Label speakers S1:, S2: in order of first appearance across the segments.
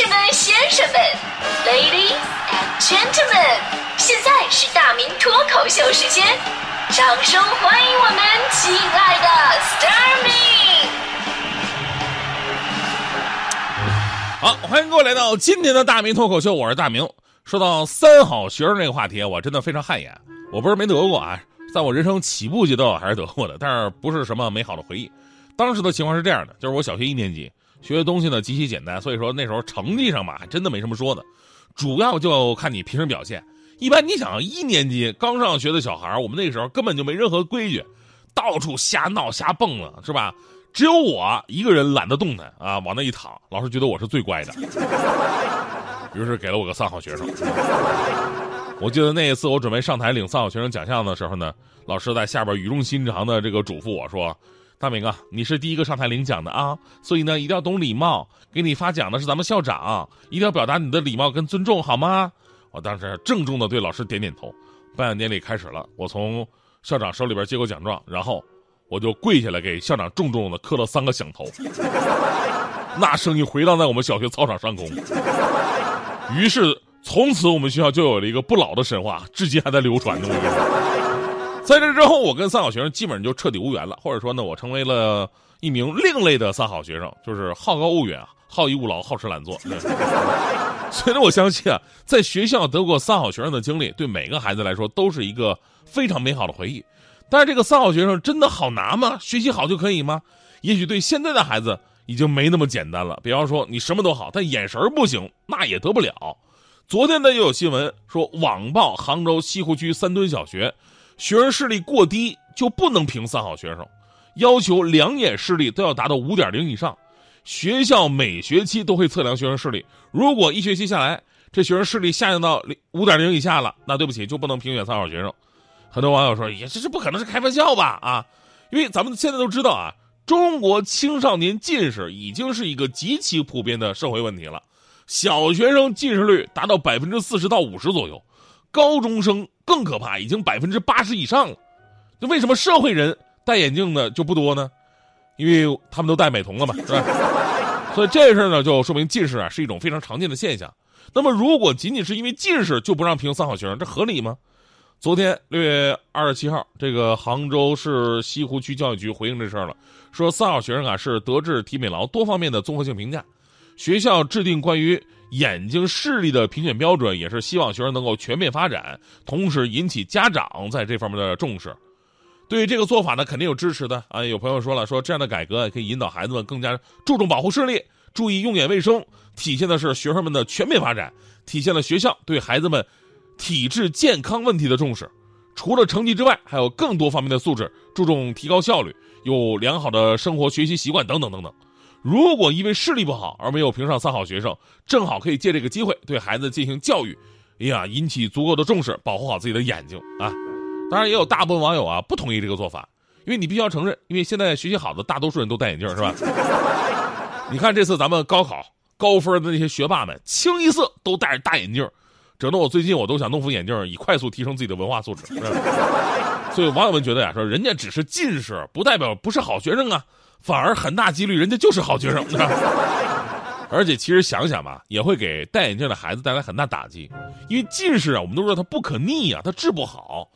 S1: 士们、先生们，Ladies and Gentlemen，现在是大明脱口秀时间，掌声欢迎我们亲爱的 s t a r m i
S2: 好，欢迎各位来到今天的大明脱口秀，我是大明。说到三好学生这个话题，我真的非常汗颜。我不是没得过啊，在我人生起步阶段我还是得过的，但是不是什么美好的回忆。当时的情况是这样的，就是我小学一年级。学的东西呢极其简单，所以说那时候成绩上嘛还真的没什么说的，主要就看你平时表现。一般你想一年级刚上学的小孩，我们那个时候根本就没任何规矩，到处瞎闹瞎蹦了，是吧？只有我一个人懒得动弹啊，往那一躺，老师觉得我是最乖的，于是给了我个三好学生。我记得那一次我准备上台领三好学生奖项的时候呢，老师在下边语重心长的这个嘱咐我说。大明啊，你是第一个上台领奖的啊，所以呢一定要懂礼貌。给你发奖的是咱们校长，一定要表达你的礼貌跟尊重，好吗？我当时郑重的对老师点点头。颁奖典礼开始了，我从校长手里边接过奖状，然后我就跪下来给校长重重的磕了三个响头。那声音回荡在我们小学操场上空。于是从此我们学校就有了一个不老的神话，至今还在流传着。在这之后，我跟三好学生基本上就彻底无缘了，或者说呢，我成为了一名另类的三好学生，就是好高骛远、好逸恶劳、好吃懒做。所以呢，我相信啊，在学校得过三好学生的经历，对每个孩子来说都是一个非常美好的回忆。但是，这个三好学生真的好拿吗？学习好就可以吗？也许对现在的孩子已经没那么简单了。比方说，你什么都好，但眼神不行，那也得不了。昨天呢，又有新闻说，网曝杭州西湖区三墩小学。学生视力过低就不能评三好学生，要求两眼视力都要达到五点零以上。学校每学期都会测量学生视力，如果一学期下来这学生视力下降到五点零以下了，那对不起就不能评选三好学生。很多网友说，也这是不可能是开玩笑吧？啊，因为咱们现在都知道啊，中国青少年近视已经是一个极其普遍的社会问题了，小学生近视率达到百分之四十到五十左右。高中生更可怕，已经百分之八十以上了。那为什么社会人戴眼镜的就不多呢？因为他们都戴美瞳了嘛，是吧？所以这事儿呢，就说明近视啊是一种非常常见的现象。那么，如果仅仅是因为近视就不让评三好学生，这合理吗？昨天六月二十七号，这个杭州市西湖区教育局回应这事儿了，说三好学生啊是德智体美劳多方面的综合性评价，学校制定关于。眼睛视力的评选标准也是希望学生能够全面发展，同时引起家长在这方面的重视。对于这个做法呢，肯定有支持的啊。有朋友说了，说这样的改革可以引导孩子们更加注重保护视力，注意用眼卫生，体现的是学生们的全面发展，体现了学校对孩子们体质健康问题的重视。除了成绩之外，还有更多方面的素质，注重提高效率，有良好的生活学习习惯等等等等。如果因为视力不好而没有评上三好学生，正好可以借这个机会对孩子进行教育，哎呀，引起足够的重视，保护好自己的眼睛啊！当然，也有大部分网友啊不同意这个做法，因为你必须要承认，因为现在学习好的大多数人都戴眼镜，是吧？你看这次咱们高考高分的那些学霸们，清一色都戴着大眼镜，整得我最近我都想弄副眼镜，以快速提升自己的文化素质。所以网友们觉得呀，说人家只是近视，不代表不是好学生啊。反而很大几率人家就是好学生，而且其实想想吧，也会给戴眼镜的孩子带来很大打击，因为近视啊，我们都知道它不可逆啊，它治不好。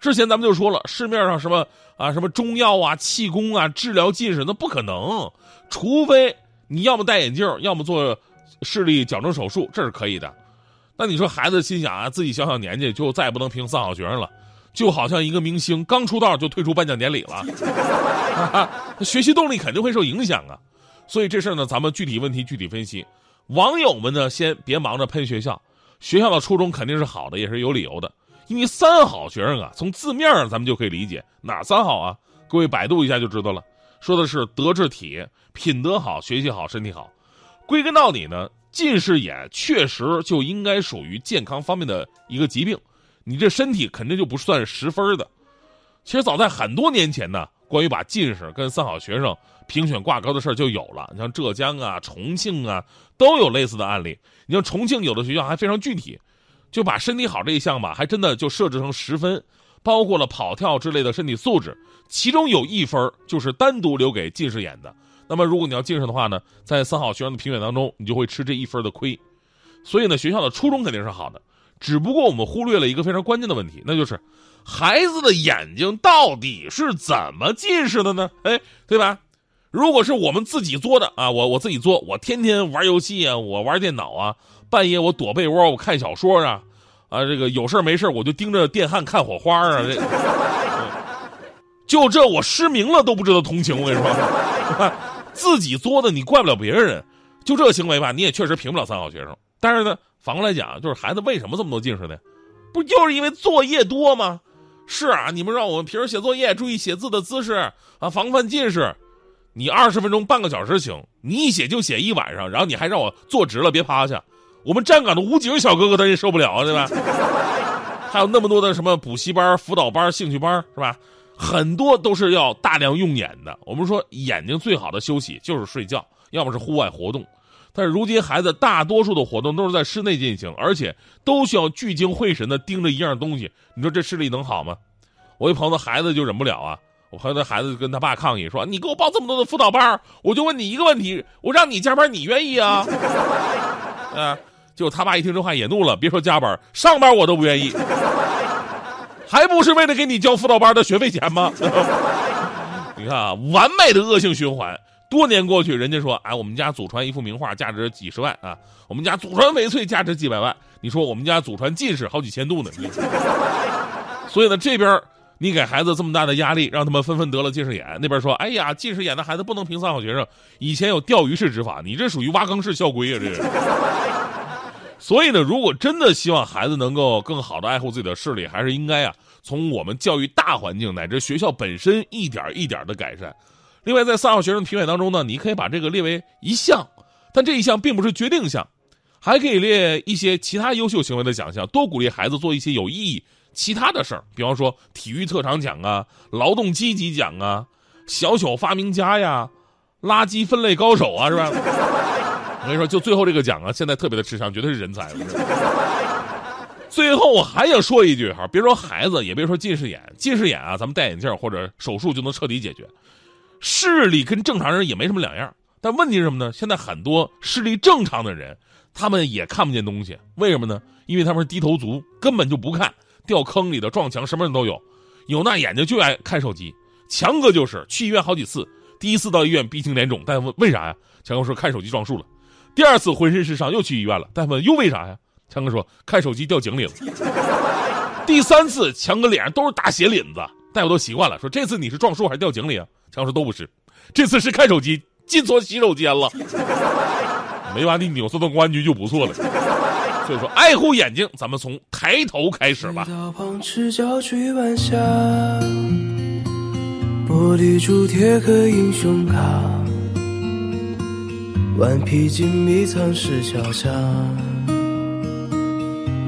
S2: 之前咱们就说了，市面上什么啊什么中药啊、气功啊治疗近视，那不可能，除非你要么戴眼镜，要么做视力矫正手术，这是可以的。那你说孩子心想啊，自己小小年纪就再也不能评三好学生了。就好像一个明星刚出道就退出颁奖典礼了，学习动力肯定会受影响啊。所以这事儿呢，咱们具体问题具体分析。网友们呢，先别忙着喷学校，学校的初衷肯定是好的，也是有理由的。因为三好学生啊，从字面上咱们就可以理解哪三好啊？各位百度一下就知道了，说的是德智体，品德好，学习好，身体好。归根到底呢，近视眼确实就应该属于健康方面的一个疾病。你这身体肯定就不算十分的。其实早在很多年前呢，关于把近视跟三好学生评选挂钩的事就有了。你像浙江啊、重庆啊，都有类似的案例。你像重庆有的学校还非常具体，就把身体好这一项吧，还真的就设置成十分，包括了跑跳之类的身体素质，其中有一分就是单独留给近视眼的。那么如果你要近视的话呢，在三好学生的评选当中，你就会吃这一分的亏。所以呢，学校的初衷肯定是好的，只不过我们忽略了一个非常关键的问题，那就是孩子的眼睛到底是怎么近视的呢？哎，对吧？如果是我们自己作的啊，我我自己作，我天天玩游戏啊，我玩电脑啊，半夜我躲被窝，我看小说啊，啊，这个有事没事我就盯着电焊看火花啊，这，就这我失明了都不知道同情，我跟你说，自己作的你怪不了别人，就这行为吧，你也确实评不了三好学生。但是呢，反过来讲，就是孩子为什么这么多近视呢？不就是因为作业多吗？是啊，你们让我们平时写作业注意写字的姿势啊，防范近视。你二十分钟、半个小时行，你一写就写一晚上，然后你还让我坐直了别趴下，我们站岗的武警小哥哥他也受不了啊，对吧？还有那么多的什么补习班、辅导班、兴趣班，是吧？很多都是要大量用眼的。我们说眼睛最好的休息就是睡觉，要么是户外活动。但是如今孩子大多数的活动都是在室内进行，而且都需要聚精会神的盯着一样东西。你说这视力能好吗？我一朋友的孩子就忍不了啊！我朋友的孩子跟他爸抗议说：“你给我报这么多的辅导班，我就问你一个问题，我让你加班，你愿意啊？” 啊！就他爸一听这话也怒了，别说加班，上班我都不愿意，还不是为了给你交辅导班的学费钱吗？你看啊，完美的恶性循环。多年过去，人家说，哎，我们家祖传一幅名画，价值几十万啊；我们家祖传翡翠，价值几百万。你说我们家祖传近视，好几千度呢。所以呢，这边你给孩子这么大的压力，让他们纷纷得了近视眼；那边说，哎呀，近视眼的孩子不能评三好学生。以前有钓鱼式执法，你这属于挖坑式校规啊！这是。所以呢，如果真的希望孩子能够更好的爱护自己的视力，还是应该啊，从我们教育大环境乃至学校本身一点一点的改善。另外，在三好学生评选当中呢，你可以把这个列为一项，但这一项并不是决定项，还可以列一些其他优秀行为的奖项，多鼓励孩子做一些有意义其他的事儿，比方说体育特长奖啊、劳动积极奖啊、小小发明家呀、垃圾分类高手啊，是吧？我跟你说，就最后这个奖啊，现在特别的吃香，绝对是人才。最后我还想说一句哈，别说孩子，也别说近视眼，近视眼啊，咱们戴眼镜或者手术就能彻底解决。视力跟正常人也没什么两样，但问题是什么呢？现在很多视力正常的人，他们也看不见东西，为什么呢？因为他们是低头族，根本就不看，掉坑里的、撞墙，什么人都有。有那眼睛就爱看手机。强哥就是去医院好几次，第一次到医院鼻青脸肿，大夫问为啥呀？强哥说看手机撞树了。第二次浑身是伤，又去医院了，大夫问又为啥呀？强哥说看手机掉井里了。第三次强哥脸上都是大血淋子，大夫都习惯了，说这次你是撞树还是掉井里啊？强说都不是，这次是看手机进错洗手间了，没把你扭送到公安局就不错了。所以说，爱护眼睛，咱们从抬头开始吧。大鹏赤脚去晚霞玻璃珠贴个英雄卡，顽皮筋迷藏石桥下，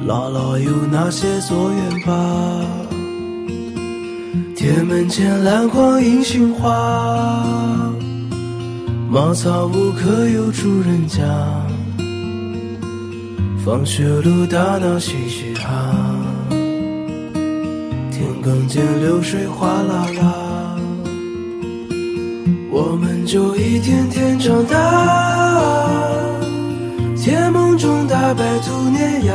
S2: 姥姥有那些作业本。铁门前篮筐银杏花，茅草屋可有住人家？放学路打闹嘻嘻哈，田埂间流水哗啦啦，我们就一天天长大，甜梦中打败兔年牙。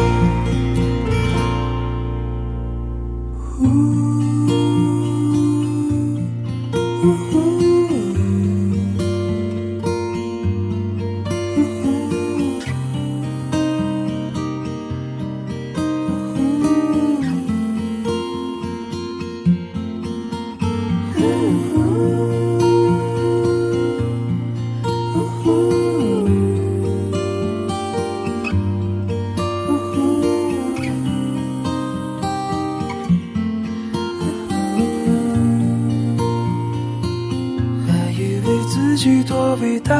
S3: 回答，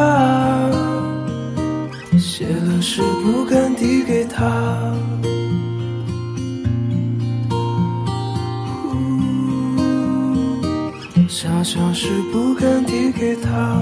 S3: 写了诗不敢递给他。呜小小事不敢递给他。